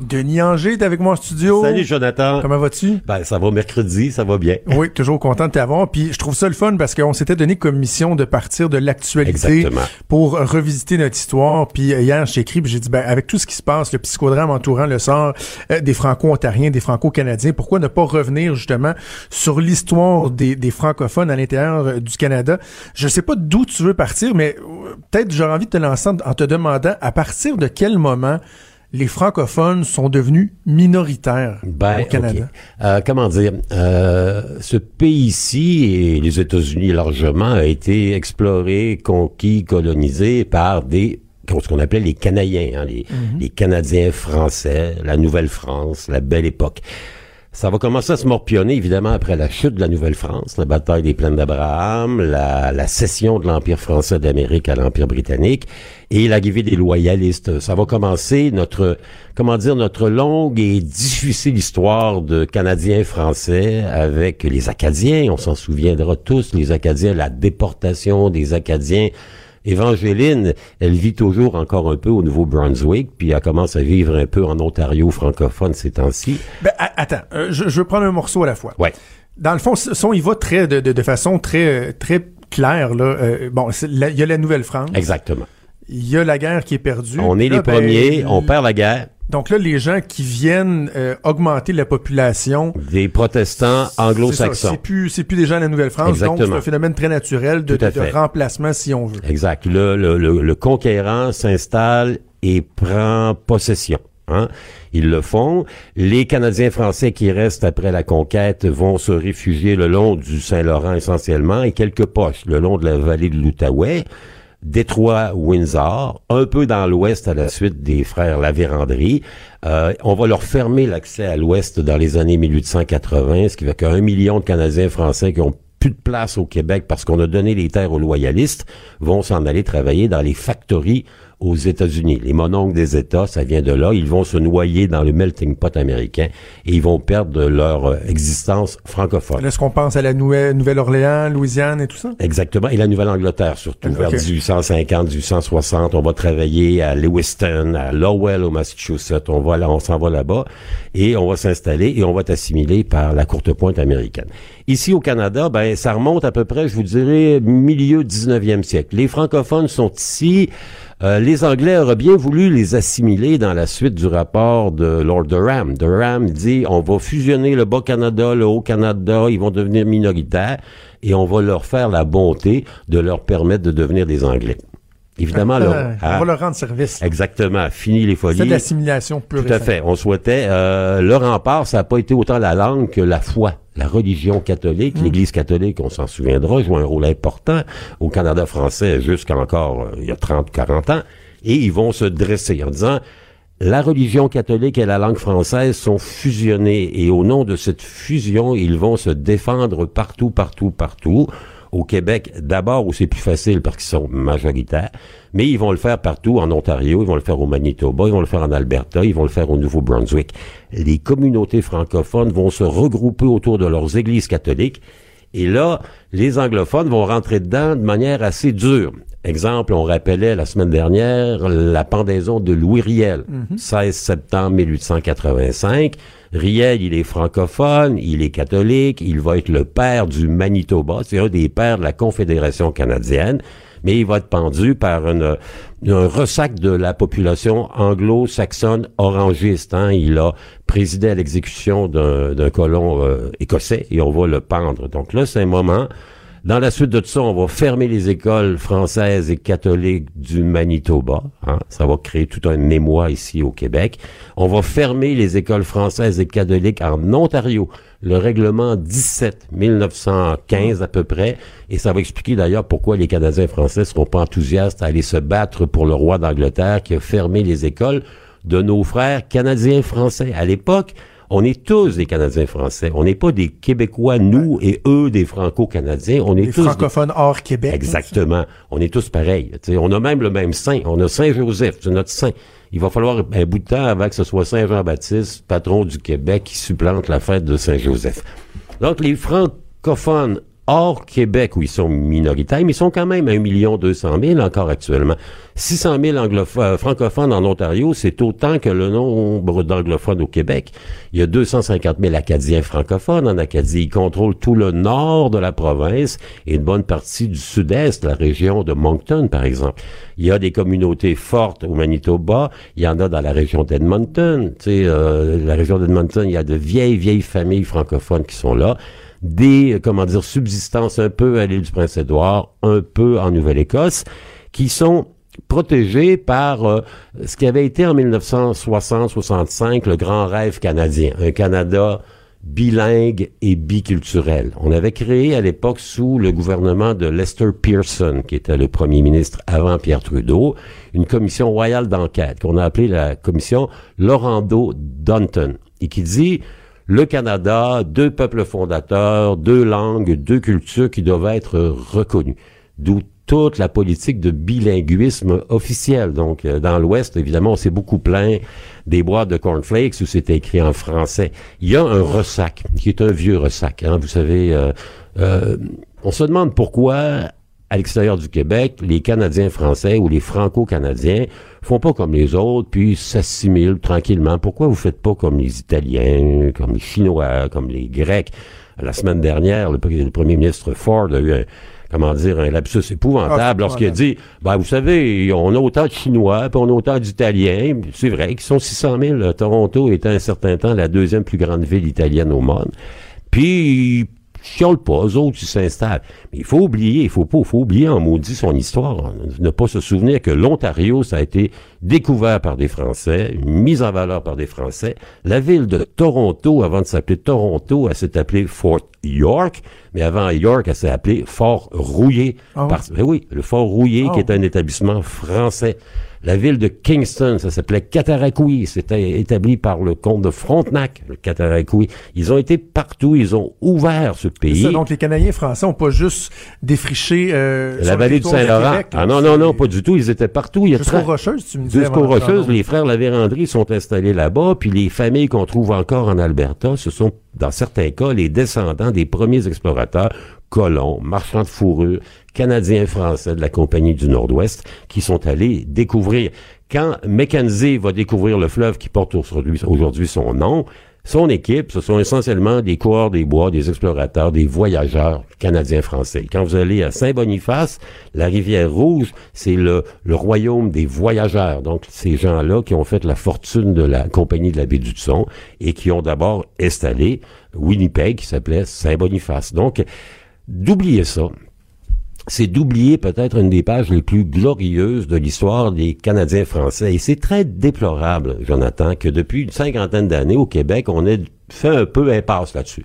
Denis Anger est avec moi en studio. Salut Jonathan. Comment vas-tu? Ben, ça va mercredi, ça va bien. Oui, toujours content de t'avoir. Puis je trouve ça le fun parce qu'on s'était donné comme mission de partir de l'actualité pour revisiter notre histoire. Puis euh, hier, j'ai écrit, puis j'ai dit, ben, avec tout ce qui se passe, le psychodrame entourant le sort euh, des Franco-Ontariens, des Franco-Canadiens, pourquoi ne pas revenir justement sur l'histoire des, des francophones à l'intérieur euh, du Canada? Je sais pas d'où tu veux partir, mais euh, peut-être j'aurais envie de te lancer en te demandant à partir de quel moment les francophones sont devenus minoritaires Ben, au Canada. ok. Euh, comment dire, euh, ce pays-ci et les États-Unis largement a été exploré, conquis, colonisé par des ce qu'on appelait les Canadiens, hein, les, les Canadiens français, la Nouvelle-France, la belle époque. Ça va commencer à se morpionner, évidemment, après la chute de la Nouvelle-France, la bataille des plaines d'Abraham, la, la cession de l'Empire français d'Amérique à l'Empire britannique et l'arrivée des loyalistes. Ça va commencer notre, comment dire, notre longue et difficile histoire de Canadiens français avec les Acadiens. On s'en souviendra tous, les Acadiens, la déportation des Acadiens Évangéline, elle vit toujours encore un peu au Nouveau-Brunswick, puis elle commence à vivre un peu en Ontario francophone ces temps-ci. Ben, attends, euh, je, je veux prendre un morceau à la fois. Ouais. Dans le fond, si si on y va très, de, de, de façon très, très claire, là, euh, bon, il y a la Nouvelle-France, Exactement. il y a la guerre qui est perdue. On est Là, les ben, premiers, on perd la guerre. Donc là, les gens qui viennent euh, augmenter la population, Des protestants anglo-saxons. c'est plus, c'est plus des gens de la Nouvelle-France, donc c'est un phénomène très naturel de, remplacement, si on veut. Exact. Le, le, le, le conquérant s'installe et prend possession. Hein? Ils le font. Les Canadiens français qui restent après la conquête vont se réfugier le long du Saint-Laurent essentiellement et quelques poches le long de la vallée de l'Outaouais. Détroit, Windsor, un peu dans l'ouest à la suite des frères Lavérandrie. Euh, on va leur fermer l'accès à l'ouest dans les années 1880, ce qui fait qu'un million de Canadiens français qui ont plus de place au Québec parce qu'on a donné les terres aux loyalistes vont s'en aller travailler dans les factories aux États-Unis. Les mononcles des États, ça vient de là. Ils vont se noyer dans le melting pot américain et ils vont perdre leur euh, existence francophone. Est-ce qu'on pense à la Nouvelle- Nouvelle-Orléans, Louisiane et tout ça? Exactement. Et la Nouvelle-Angleterre, surtout. Vers Ok. 1850, 1860, on va travailler à Lewiston, à Lowell, au Massachusetts. On va là, on s'en va là-bas. Et on va s'installer et on va être assimilé par la courte pointe américaine. Ici, au Canada, ben, ça remonte à peu près, je vous dirais, milieu 19e siècle. Les francophones sont ici. Euh, les Anglais auraient bien voulu les assimiler dans la suite du rapport de Lord Durham. Durham dit on va fusionner le Bas-Canada, le Haut-Canada, ils vont devenir minoritaires et on va leur faire la bonté de leur permettre de devenir des Anglais. Évidemment, leur- Euh, ah, on va leur rendre service. exactement, fini les C'est folies. de l'assimilation pure Tout à fait. On souhaitait. Euh, le rempart, ça n'a pas été autant la langue que la foi. La religion catholique, Hmm. l'Église catholique, on s'en souviendra, joue un rôle important au Canada français jusqu'à encore euh, il y a 30, 40 ans. Et ils vont se dresser en disant la religion catholique et la langue française sont fusionnées et au nom de cette fusion, ils vont se défendre partout, partout, partout. Au Québec, d'abord où c'est plus facile parce qu'ils sont majoritaires, mais ils vont le faire partout en Ontario, ils vont le faire au Manitoba, ils vont le faire en Alberta, ils vont le faire au Nouveau-Brunswick. Les communautés francophones vont se regrouper autour de leurs églises catholiques et là, les anglophones vont rentrer dedans de manière assez dure. Exemple, on rappelait la semaine dernière la pendaison de Louis Riel, 16 septembre 1885. Riel, il est francophone, il est catholique, il va être le père du Manitoba, c'est un des pères de la Confédération canadienne, mais il va être pendu par une, un ressac de la population anglo-saxonne orangiste. hein. Il a présidé à l'exécution d'un d'un colon euh, écossais et on va le pendre. Donc là, c'est un moment dans la suite de tout ça, on va fermer les écoles françaises et catholiques du Manitoba. hein. Ça va créer tout un émoi ici au Québec. On va fermer les écoles françaises et catholiques en Ontario. Le règlement 17, 1915 à peu près. Et ça va expliquer d'ailleurs pourquoi les Canadiens français ne seront pas enthousiastes à aller se battre pour le roi d'Angleterre qui a fermé les écoles de nos frères canadiens français. À l'époque, On est tous des Canadiens français. On n'est pas des Québécois, nous, et eux, des Franco-Canadiens. On est tous des- francophones hors Québec. Exactement. On est tous pareils. On a même le même saint. On a Saint-Joseph, c'est notre saint. Il va falloir un bout de temps avant que ce soit Saint-Jean-Baptiste, patron du Québec, qui supplante la fête de Saint-Joseph. Donc, les francophones hors Québec, où ils sont minoritaires, mais ils sont quand même à 1 200 000 encore actuellement. 600 000 anglophones, euh, francophones en Ontario, c'est autant que le nombre d'anglophones au Québec. Il y a 250 000 Acadiens francophones en Acadie. Ils contrôlent tout le nord de la province et une bonne partie du sud-est, la région de Moncton, par exemple. Il y a des communautés fortes au Manitoba. Il y en a dans la région d'Edmonton. Tu euh, la région d'Edmonton, il y a de vieilles, vieilles familles francophones qui sont là des, euh, comment dire, subsistances un peu à l'île du Prince-Édouard, un peu en Nouvelle-Écosse, qui sont protégés par euh, ce qui avait été en 1960-65 le grand rêve canadien, un Canada bilingue et biculturel. On avait créé à l'époque sous le gouvernement de Lester Pearson, qui était le premier ministre avant Pierre Trudeau, une commission royale d'enquête qu'on a appelée la commission Laurando-Dunton et qui dit le Canada, deux peuples fondateurs, deux langues, deux cultures qui doivent être reconnues. D'où toute la politique de bilinguisme officiel. Donc, euh, dans l'Ouest, évidemment, on s'est beaucoup plaint des boîtes de cornflakes où c'était écrit en français. Il y a un ressac, qui est un vieux ressac. Hein, vous savez, euh, euh, on se demande pourquoi à l'extérieur du Québec, les Canadiens français ou les Franco-Canadiens font pas comme les autres, puis s'assimilent tranquillement. Pourquoi vous faites pas comme les Italiens, comme les Chinois, comme les Grecs? La semaine dernière, le, le premier ministre Ford a eu un, comment dire, un lapsus épouvantable Ah, lorsqu'il a dit, ben, vous savez, on a autant de Chinois, puis on a autant d'Italiens. C'est vrai qu'ils sont 600 000. Toronto était un certain temps la deuxième plus grande ville italienne au monde. Puis, chiolent pas, eux autres, ils s'installent. Mais il faut oublier, il faut pas, il faut oublier en maudit son histoire. Ne pas se souvenir que l'Ontario, ça a été découvert par des Français, mis en valeur par des Français. La ville de Toronto, avant de s'appeler Toronto, elle s'est appelée Fort York, mais avant York, elle s'est appelée Fort Rouillé. Ah ouais? Parce- ben oui, le Fort Rouillé, Ah qui est un établissement français. La ville de Kingston, ça s'appelait Cataraqui. C'était établi par le comte de Frontenac, le Cataraqui. Ils ont été partout, ils ont ouvert ce pays. Ça, donc les Canadiens français ont pas juste défriché euh, la vallée du Saint-Laurent. Ah non, non, non, pas du tout. Ils étaient partout. Jusqu'aux Rocheuses, tu me disais. Jusqu'aux Rocheuses, les frères Lavérandry sont installés là-bas, puis les familles qu'on trouve encore en Alberta, ce sont, dans certains cas, les descendants des premiers explorateurs, colons, marchands de fourrure, canadiens français de la Compagnie du Nord-Ouest, qui sont allés découvrir. Quand Mackenzie va découvrir le fleuve qui porte aujourd'hui son nom, son équipe, ce sont essentiellement des coureurs des bois, des explorateurs, des voyageurs canadiens-français. Quand vous allez à Saint-Boniface, la rivière Rouge, c'est le, le royaume des voyageurs. Donc, ces gens-là qui ont fait la fortune de la compagnie de la baie du Son et qui ont d'abord installé Winnipeg, qui s'appelait Saint-Boniface. Donc, d'oublier ça, c'est d'oublier peut-être une des pages les plus glorieuses de l'histoire des Canadiens français. Et c'est très déplorable, Jonathan, que depuis une cinquantaine d'années au Québec, on ait fait un peu impasse là-dessus.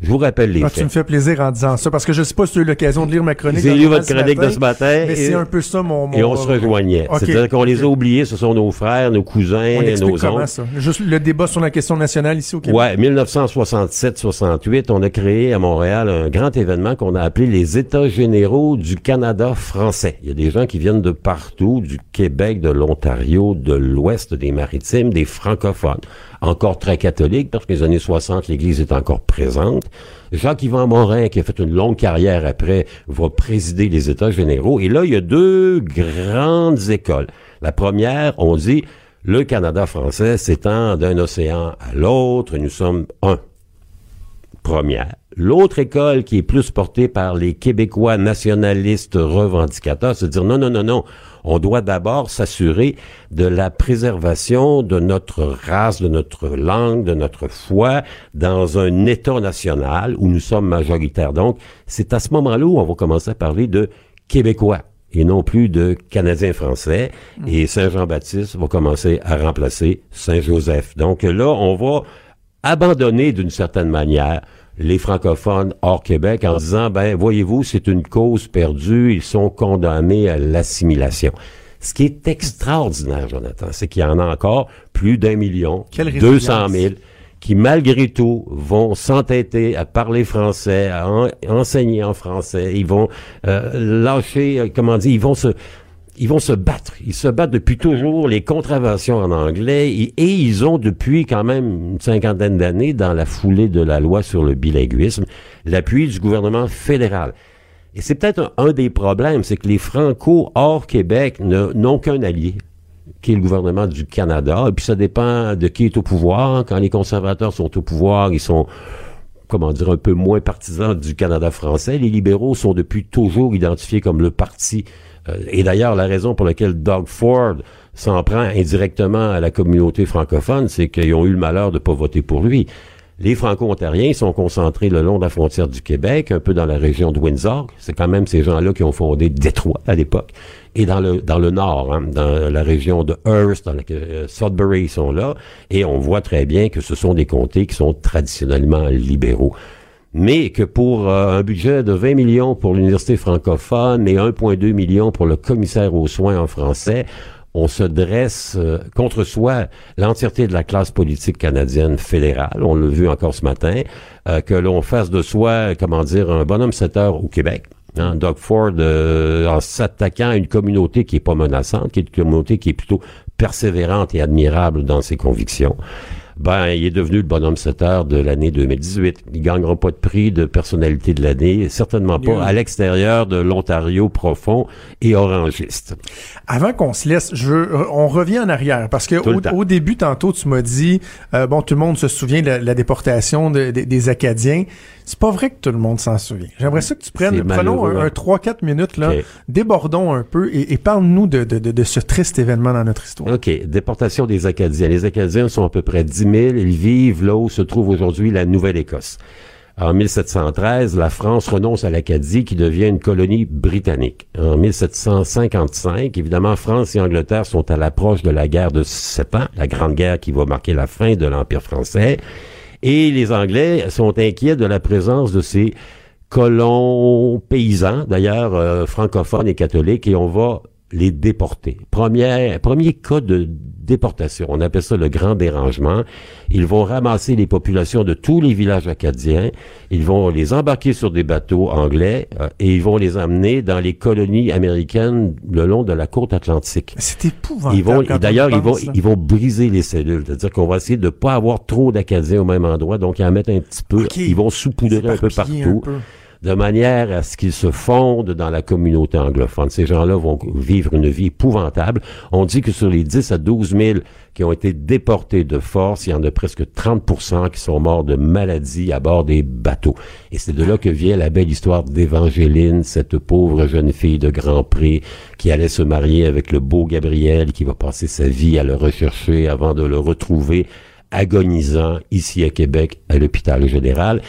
Je vous rappelle les Ah, tu faits. me fais plaisir en disant ça, parce que je sais pas si tu as eu l'occasion de lire ma chronique. J'ai lu votre chronique de ce matin. Mais et- c'est un peu ça mon... mon Et on se rejoignait. Ok, C'est-à-dire qu'on les a oubliés, ce sont nos frères, nos cousins, On nos comment oncles. ça? Juste le débat sur la question nationale ici au Québec. Ouais, 1967-68, on a créé à Montréal un grand événement qu'on a appelé les États généraux du Canada français. Il y a des gens qui viennent de partout, du Québec, de l'Ontario, de l'Ouest des Maritimes, des francophones. Encore très catholiques, parce que les années 60, l'Église est encore présente. Jacques-Yvan Morin, qui a fait une longue carrière après, va présider les États généraux. Et là, il y a deux grandes écoles. La première, on dit, le Canada français s'étend d'un océan à l'autre, nous sommes un. L'autre école qui est plus portée par les Québécois nationalistes revendicateurs, c'est de dire non, non, non, non. On doit d'abord s'assurer de la préservation de notre race, de notre langue, de notre foi dans un État national où nous sommes majoritaires. Donc, c'est à ce moment-là où on va commencer à parler de Québécois et non plus de Canadiens français. Et Saint-Jean-Baptiste va commencer à remplacer Saint-Joseph. Donc là, on va abandonner d'une certaine manière les francophones hors Québec en disant, ben, voyez-vous, c'est une cause perdue, ils sont condamnés à l'assimilation. Ce qui est extraordinaire, Jonathan, c'est qu'il y en a encore plus d'un million, 200 résilience. 000 qui malgré tout vont s'entêter à parler français, à enseigner en français, ils vont euh, lâcher, euh, comment dire, ils vont se ils vont se battre. Ils se battent depuis toujours les contraventions en anglais et, ils ont depuis quand même une cinquantaine d'années, dans la foulée de la loi sur le bilinguisme, l'appui du gouvernement fédéral. Et c'est peut-être un, des problèmes, c'est que les Franco hors Québec n'ont qu'un allié, qui est le gouvernement du Canada. Et puis ça dépend de qui est au pouvoir. Quand les conservateurs sont au pouvoir, ils sont comment dire, un peu moins partisans du Canada français. Les libéraux sont depuis toujours identifiés comme le parti. Euh, et d'ailleurs, la raison pour laquelle Doug Ford s'en prend indirectement à la communauté francophone, c'est qu'ils ont eu le malheur de ne pas voter pour lui. Les Franco-Ontariens sont concentrés le long de la frontière du Québec, un peu dans la région de Windsor. C'est quand même ces gens-là qui ont fondé Détroit à l'époque. Et dans le dans le nord, hein, dans la région de Hearst, dans laquelle euh, Sudbury ils sont là. Et on voit très bien que ce sont des comtés qui sont traditionnellement libéraux mais que pour euh, un budget de 20 millions pour l'université francophone et 1,2 million pour le commissaire aux soins en français, on se dresse euh, contre soi l'entièreté de la classe politique canadienne fédérale. On l'a vu encore ce matin, euh, que l'on fasse de soi, comment dire, un bonhomme 7 heures au Québec. Hein, Doug Ford, en s'attaquant à une communauté qui est pas menaçante, qui est une communauté qui est plutôt persévérante et admirable dans ses convictions ben, il est devenu le bonhomme 7 heures de l'année 2018. Il gagnera pas de prix de personnalité de l'année, certainement pas à l'extérieur de l'Ontario profond et orangiste. Avant qu'on se laisse, je, on revient en arrière parce que au, début, tantôt, tu m'as dit, euh, bon, tout le monde se souvient de la, déportation des Acadiens. C'est pas vrai que tout le monde s'en souvient. J'aimerais ça que tu prennes, prenons un, 3-4 minutes, là, débordons un peu et, parle-nous de, de, de, ce triste événement dans notre histoire. OK. Déportation des Acadiens. Les Acadiens sont à peu près 10 000. Ils vivent là où se trouve aujourd'hui la Nouvelle-Écosse. En 1713, la France renonce à l'Acadie qui devient une colonie britannique. En 1755, évidemment, France et Angleterre sont à l'approche de la guerre de Sept Ans, la grande guerre qui va marquer la fin de l'Empire français. Et les Anglais sont inquiets de la présence de ces colons paysans, d'ailleurs euh, francophones et catholiques, et on va les déporter. Premier, premier cas de déportation, on appelle ça le grand dérangement. Ils vont ramasser les populations de tous les villages acadiens, ils vont les embarquer sur des bateaux anglais euh, et ils vont les amener dans les colonies américaines le long de la côte atlantique. C'est épouvantable. Ils vont, d'ailleurs, ils vont, ils vont briser les cellules, c'est-à-dire qu'on va essayer de pas avoir trop d'Acadiens au même endroit, donc ils en mettent un petit peu, ils vont saupoudrer un peu partout de manière à ce qu'ils se fondent dans la communauté anglophone. Ces gens-là vont vivre une vie épouvantable. On dit que sur les 10 à 12 000 qui ont été déportés de force, il y en a presque 30% qui sont morts de maladie à bord des bateaux. Et c'est de là que vient la belle histoire d'Évangéline, cette pauvre jeune fille de Grand Prix qui allait se marier avec le beau Gabriel, qui va passer sa vie à le rechercher avant de le retrouver agonisant ici à Québec à l'hôpital général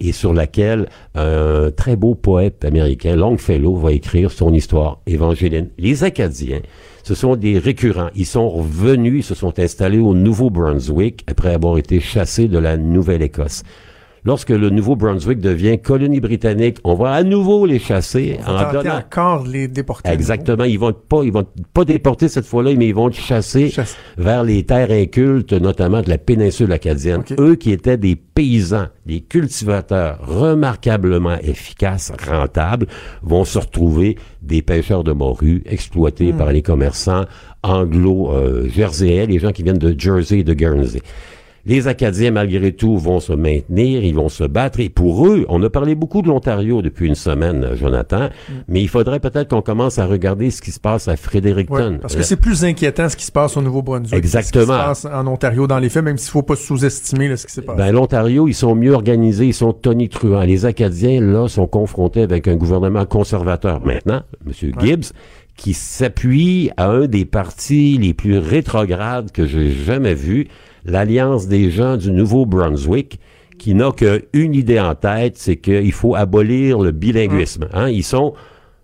et sur laquelle un très beau poète américain, Longfellow, va écrire son histoire évangélienne. Les Acadiens, ce sont des récurrents. Ils sont revenus, ils se sont installés au Nouveau-Brunswick après avoir été chassés de la Nouvelle-Écosse lorsque le Nouveau-Brunswick devient colonie britannique, on va à nouveau les chasser on en donnant encore les déporter. Exactement, ils vont pas ils vont pas déporter cette fois-là, mais ils vont chasser vers les terres incultes notamment de la péninsule acadienne. Eux qui étaient des paysans, des cultivateurs remarquablement efficaces, rentables, vont se retrouver des pêcheurs de morue exploités hmm. par les commerçants anglo-jerseyais, euh, les gens qui viennent de Jersey et de Guernsey. Les Acadiens, malgré tout, vont se maintenir, ils vont se battre. Et pour eux, on a parlé beaucoup de l'Ontario depuis une semaine, Jonathan, mm. mais il faudrait peut-être qu'on commence à regarder ce qui se passe à Fredericton. parce que c'est plus inquiétant ce qui se passe au Nouveau-Brunswick. Exactement. Ce qui se passe en Ontario dans les faits, même s'il faut pas sous-estimer ce qui s'est passé. Ben, l'Ontario, ils sont mieux organisés, ils sont tonitruants. Les Acadiens, là, sont confrontés avec un gouvernement conservateur. Maintenant, M. Gibbs, qui s'appuie à un des partis les plus rétrogrades que j'ai jamais vus, l'Alliance des gens du Nouveau-Brunswick, qui n'a qu'une idée en tête, c'est qu'il faut abolir le bilinguisme. Hein? Ils sont,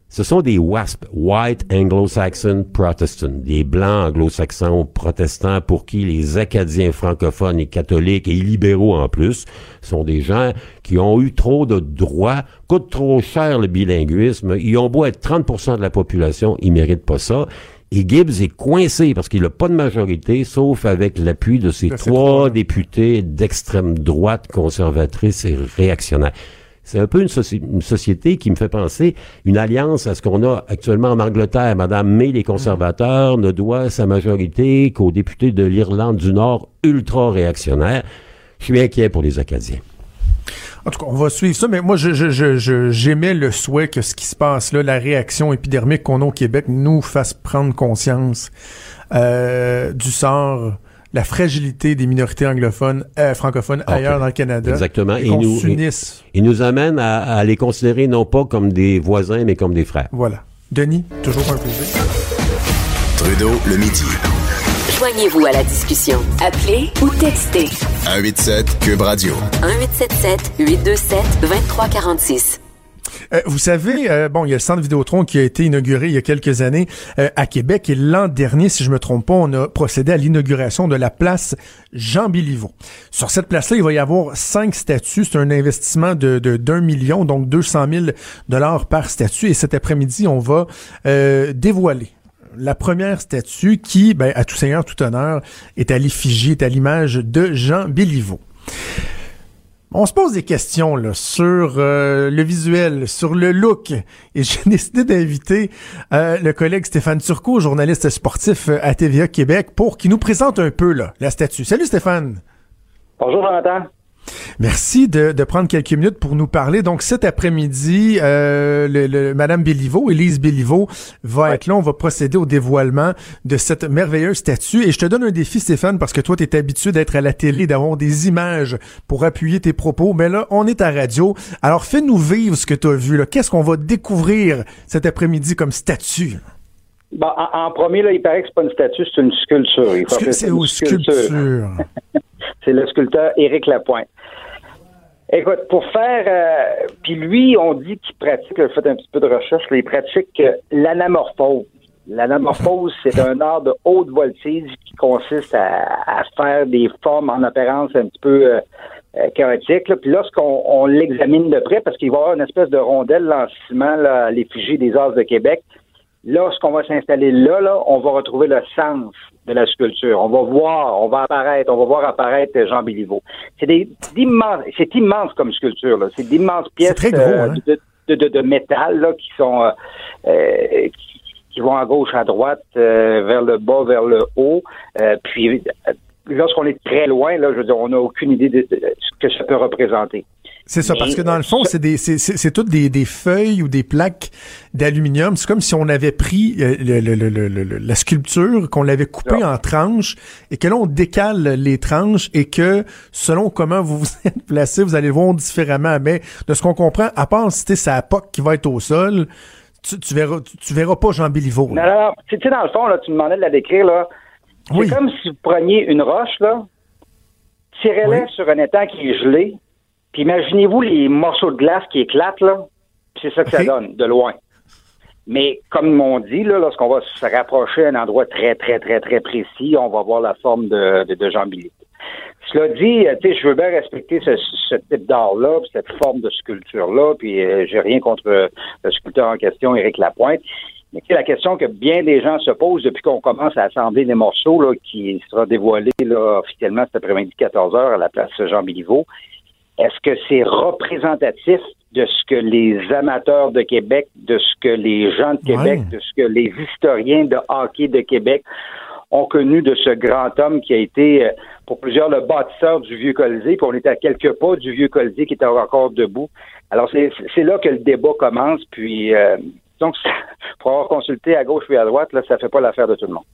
ce sont des WASP, White Anglo-Saxon Protestant, des blancs anglo-saxons protestants pour qui les Acadiens francophones et catholiques et libéraux en plus sont des gens qui ont eu trop de droits, coûte trop cher le bilinguisme, ils ont beau être 30% de la population, ils méritent pas ça. Et Gibbs est coincé parce qu'il n'a pas de majorité, sauf avec l'appui de ses trois députés d'extrême droite, conservatrice et réactionnaire. C'est un peu une, soci- une société qui me fait penser une alliance à ce qu'on a actuellement en Angleterre. Madame May, les conservateurs, ne doit sa majorité qu'aux députés de l'Irlande du Nord ultra-réactionnaires. Je suis inquiet pour les Acadiens. En tout cas, on va suivre ça, mais moi, je, je, je, je- j'émets le souhait que ce qui se passe là, la réaction épidermique qu'on a au Québec, nous fasse prendre conscience euh, du sort, la fragilité des minorités anglophones, euh, francophones ailleurs dans le Canada. Exactement. Et Et nous- s'unisse. Il nous amène à, à les considérer non pas comme des voisins, mais comme des frères. Voilà. Denis, toujours un plaisir. Trudeau, le midi. Joignez-vous à la discussion. Appelez ou textez 187 Cube Radio. 1877 827 2346. Euh, vous savez, euh, bon, il y a le centre Vidéotron qui a été inauguré il y a quelques années euh, à Québec et l'an dernier, si je me trompe pas, on a procédé à l'inauguration de la place Jean Béliveau. Sur cette place-là, il va y avoir cinq statues. C'est un investissement de de- d'un million, donc 200 000 dollars par statue. Et cet après-midi, on va euh, dévoiler la première statue qui, ben, à tout seigneur, tout honneur, est à l'effigie, est à l'image de Jean Béliveau. On se pose des questions sur euh, le visuel, sur le look. Et j'ai décidé d'inviter euh, le collègue Stéphane Turcot, journaliste sportif euh, à TVA Québec, pour qu'il nous présente un peu la statue. Salut Stéphane. Bonjour, Jonathan. Merci de, de prendre quelques minutes pour nous parler. Donc cet après-midi, euh, le, le- Madame Béliveau, Élise Béliveau, va être là. On va procéder au dévoilement de cette merveilleuse statue. Et je te donne un défi, Stéphane, parce que toi, tu es habitué d'être à la télé, d'avoir des images pour appuyer tes propos. Mais là, on est à radio. Alors fais-nous vivre ce que tu as vu. Qu'est-ce qu'on va découvrir cet après-midi comme statue? Bon, en, en premier, là, il paraît que c'est pas une statue, c'est une sculpture. Il ça C'est une aux sculptures? C'est le sculpteur Éric Lapointe. Écoute, pour faire, euh, puis lui, on dit qu'il pratique, j'ai fait un petit peu de recherche, là, il pratique euh, l'anamorphose. L'anamorphose, c'est un art de haute voltige qui consiste à, à faire des formes en apparence un petit peu euh, euh, chaotiques. là. Puis lorsqu'on on l'examine de près, parce qu'il va y avoir une espèce de rondelle là, en ciment, là, à l'effigie des Arts de Québec, Lorsqu'on va s'installer là, là, on va retrouver le sens de la sculpture. On va voir, on va apparaître, on va voir apparaître Jean Béliveau. C'est des d'immenses, c'est immense comme sculpture. C'est d'immenses pièces très gros, euh, hein? de, de, de, de métal, là, qui sont, euh, euh, qui, qui vont à gauche, à droite, euh, vers le bas, vers le haut. Euh, puis, euh, lorsqu'on est très loin, là, je veux dire, on n'a aucune idée de ce que ça peut représenter. C'est ça, parce que dans le fond, c'est des, c'est, c'est, c'est toutes des, des feuilles ou des plaques d'aluminium. C'est comme si on avait pris euh, le, le- le- le- le- la sculpture, qu'on l'avait coupée en tranches, et que là, on décale les tranches, et que selon comment vous vous êtes placé, vous allez le voir différemment. Mais de ce qu'on comprend, à part si sa POC qui va être au sol, tu, tu verras, tu, tu verras pas Jean Béliveau. Non, là. non, non. Tu sais, dans le fond, là, tu me demandais de la décrire, là. C'est Oui. comme si vous preniez une roche, là, tirez-la Oui. sur un étang qui est gelé, puis imaginez-vous les morceaux de glace qui éclatent, là. C'est ça que ça donne, de loin. Mais comme on dit, là, lorsqu'on va se rapprocher à un endroit très, très, très, très précis, on va voir la forme de, de, de Jean Billy. Cela dit, euh, tu sais, je veux bien respecter ce, ce type d'art-là, cette forme de sculpture-là, puis euh, j'ai rien contre le sculpteur en question, Éric Lapointe. Mais sais, la question que bien des gens se posent depuis qu'on commence à assembler les morceaux, là, qui sera dévoilé là, officiellement cet après-midi 14h à la place Jean Béliveau, est-ce que c'est représentatif de ce que les amateurs de Québec, de ce que les gens de Québec, Ouais. de ce que les historiens de hockey de Québec ont connu de ce grand homme qui a été, euh, pour plusieurs, le bâtisseur du vieux Colisée, puis on était à quelques pas du vieux Colisée qui était encore debout. Alors, c'est c'est là que le débat commence, puis euh, donc, pour avoir consulté à gauche et à droite, là, ça fait pas l'affaire de tout le monde.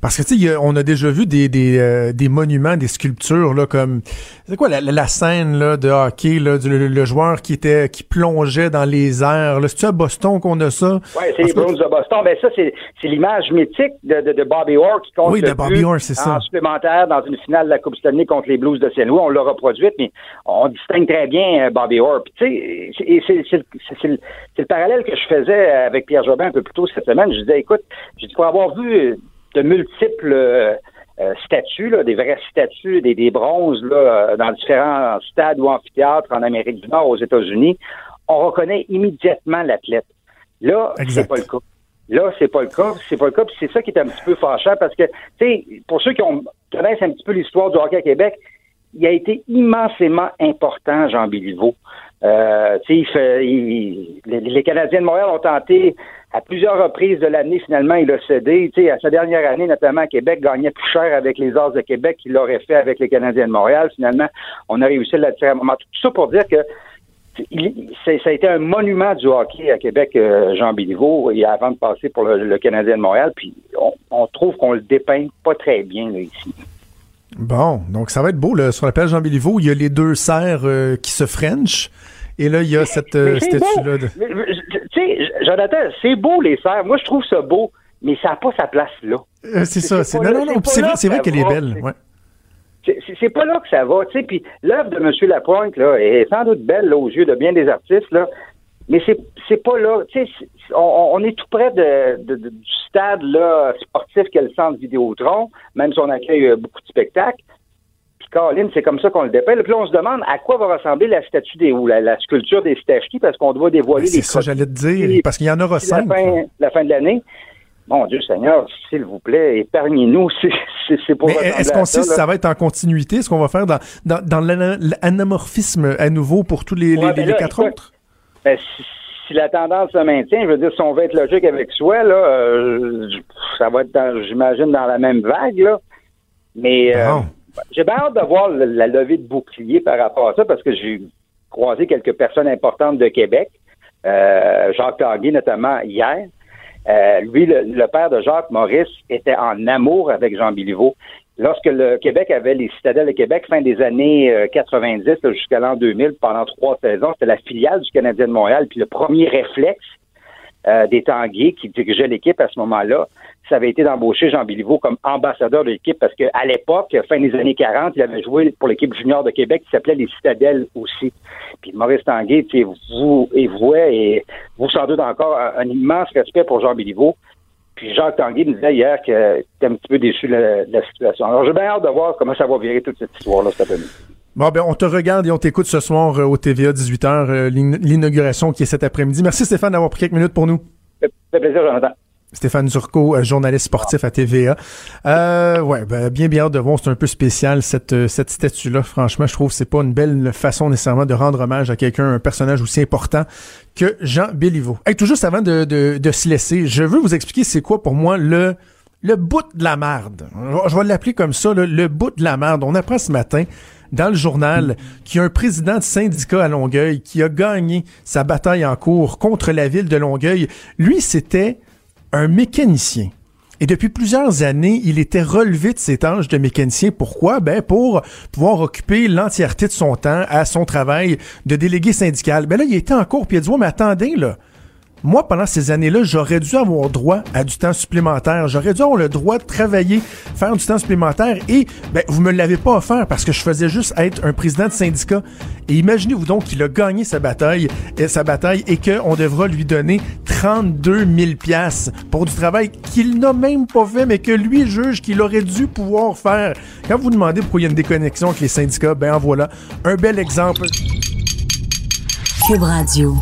Parce que tu sais, on a déjà vu des des, euh, des monuments, des sculptures là comme c'est quoi la, la- scène là de hockey là du le, le joueur qui était qui plongeait dans les airs. Là, c'est à Boston qu'on a ça? Oui, c'est les Bruins de Boston. Ben ça, c'est c'est l'image mythique de, de, de Bobby Orr qui compte Oui, de le Bobby Orr, c'est ça. en supplémentaire dans une finale de la Coupe Stanley contre les Blues de Saint-Louis. On l'a reproduite, mais on distingue très bien euh, Bobby Orr. Puis, tu sais, c'est- et c'est c'est le- c'est- c'est le parallèle que je faisais avec Pierre Jobin un peu plus tôt cette semaine. Je disais, écoute, j'ai dit, pour avoir vu de multiples euh, euh, statues, là, des vraies statues, des, des bronzes là, euh, dans différents stades ou amphithéâtres en Amérique du Nord, aux États-Unis, on reconnaît immédiatement l'athlète. Là, c'est pas le cas. Là, c'est pas le cas. C'est pas le cas. C'est ça qui est un petit peu fâchant parce que, tu sais, pour ceux qui ont, connaissent un petit peu l'histoire du hockey à Québec, il a été immensément important, Jean Béliveau. Euh, il fait, les, Canadiens de Montréal ont tenté à plusieurs reprises de l'année, finalement, il a cédé. sais, à sa dernière année, notamment à Québec, gagnait plus cher avec les Arts de Québec qu'il l'aurait fait avec les Canadiens de Montréal. Finalement, on a réussi à l'attirer à un moment. Tout ça pour dire que ça a été un monument du hockey à Québec, euh, Jean Béliveau, et avant de passer pour le, Canadien de Montréal, puis on, trouve qu'on le dépeint pas très bien ici. Bon, donc ça va être beau. Là. Sur la page Jean Béliveau, il y a les deux serres euh, qui se frenchent. Et là, il y a cette euh, statue-là. De... Tu sais, Jonathan, c'est beau les serres. Moi, je trouve ça beau, mais ça n'a pas sa place là. c'est ça. C'est, non, non, non. C'est vrai, c'est vrai qu'elle est belle. Ouais. C'est pas là que ça va, tu sais. Puis l'œuvre de M. Lapointe là est sans doute belle aux yeux de bien des artistes là, mais c'est c'est pas là. Tu sais, on, est tout près de, du stade là sportif qu'est le centre Vidéotron, même si on accueille euh, beaucoup de spectacles. Caroline, c'est comme ça qu'on le dépeint. Puis là, on se demande à quoi va ressembler la statue des ou la, sculpture des Stachki parce qu'on doit dévoiler les. C'est ça, j'allais te dire, parce qu'il y en aura cinq. La fin, la fin de l'année. Mon Dieu Seigneur, s'il vous plaît, épargnez-nous. C'est pour Est-ce qu'on sait si ça va être en continuité? Est-ce qu'on va faire dans, dans, dans l'anamorphisme à nouveau pour tous les, les, ben quatre autres? Ben, si, la tendance se maintient, je veux dire, si on veut être logique avec soi, là, euh, ça va être, j'imagine, dans la même vague, là. Mais euh, j'ai bien hâte de voir la levée de bouclier par rapport à ça, parce que j'ai croisé quelques personnes importantes de Québec, euh, Jacques Tanguay notamment hier. Euh, lui, le, père de Jacques Maurice, était en amour avec Jean Béliveau. Lorsque le Québec avait les citadelles de Québec, fin des années 90 euh, jusqu'à l'an 2000, pendant trois saisons, c'était la filiale du Canadien de Montréal. Puis le premier réflexe euh, des Tanguay, qui dirigeait l'équipe à ce moment-là, ça avait été d'embaucher Jean Béliveau comme ambassadeur de l'équipe parce qu'à l'époque, fin des années 40, il avait joué pour l'équipe junior de Québec qui s'appelait les Citadelles aussi. Puis Maurice Tanguay, vous et vous et vous sans doute encore un, immense respect pour Jean Béliveau. Puis Jacques Tanguay me disait hier qu'il était un petit peu déçu de la, situation. Alors j'ai bien hâte de voir comment ça va virer toute cette histoire-là cette année. Bon, ben, on te regarde et on t'écoute ce soir euh, au TVA 18h, euh, l'inauguration qui est cet après-midi. Merci Stéphane d'avoir pris quelques minutes pour nous. Fait plaisir, Jonathan. Stéphane Zurco, euh, journaliste sportif à TVA. Euh, ouais, ben, bien bien de voir. C'est un peu spécial cette cette statue-là. Franchement, je trouve que c'est pas une belle façon nécessairement de rendre hommage à quelqu'un, un personnage aussi important que Jean Béliveau. Hey, tout juste avant de, de, de se laisser, je veux vous expliquer c'est quoi pour moi le le bout de la merde. Je vais l'appeler comme ça, le bout de la merde. On apprend ce matin dans le journal qu'il y a un président de syndicat à Longueuil qui a gagné sa bataille en cours contre la ville de Longueuil. Lui, c'était un mécanicien. Et depuis plusieurs années, il était relevé de ses tâches de mécanicien. Pourquoi? Ben, pour pouvoir occuper l'entièreté de son temps à son travail de délégué syndical. Ben là, il était en cours, puis il a dit, mais attendez, là, moi, pendant ces années-là, j'aurais dû avoir droit à du temps supplémentaire. J'aurais dû avoir le droit de travailler, faire du temps supplémentaire et ben, vous me l'avez pas offert parce que je faisais juste être un président de syndicat. Et imaginez-vous donc qu'il a gagné sa bataille, et sa bataille et qu'on devra lui donner 32 000 pièces pour du travail qu'il n'a même pas fait, mais que lui juge qu'il aurait dû pouvoir faire. Quand vous demandez pourquoi il y a une déconnexion avec les syndicats, ben en voilà un bel exemple. Cube Radio.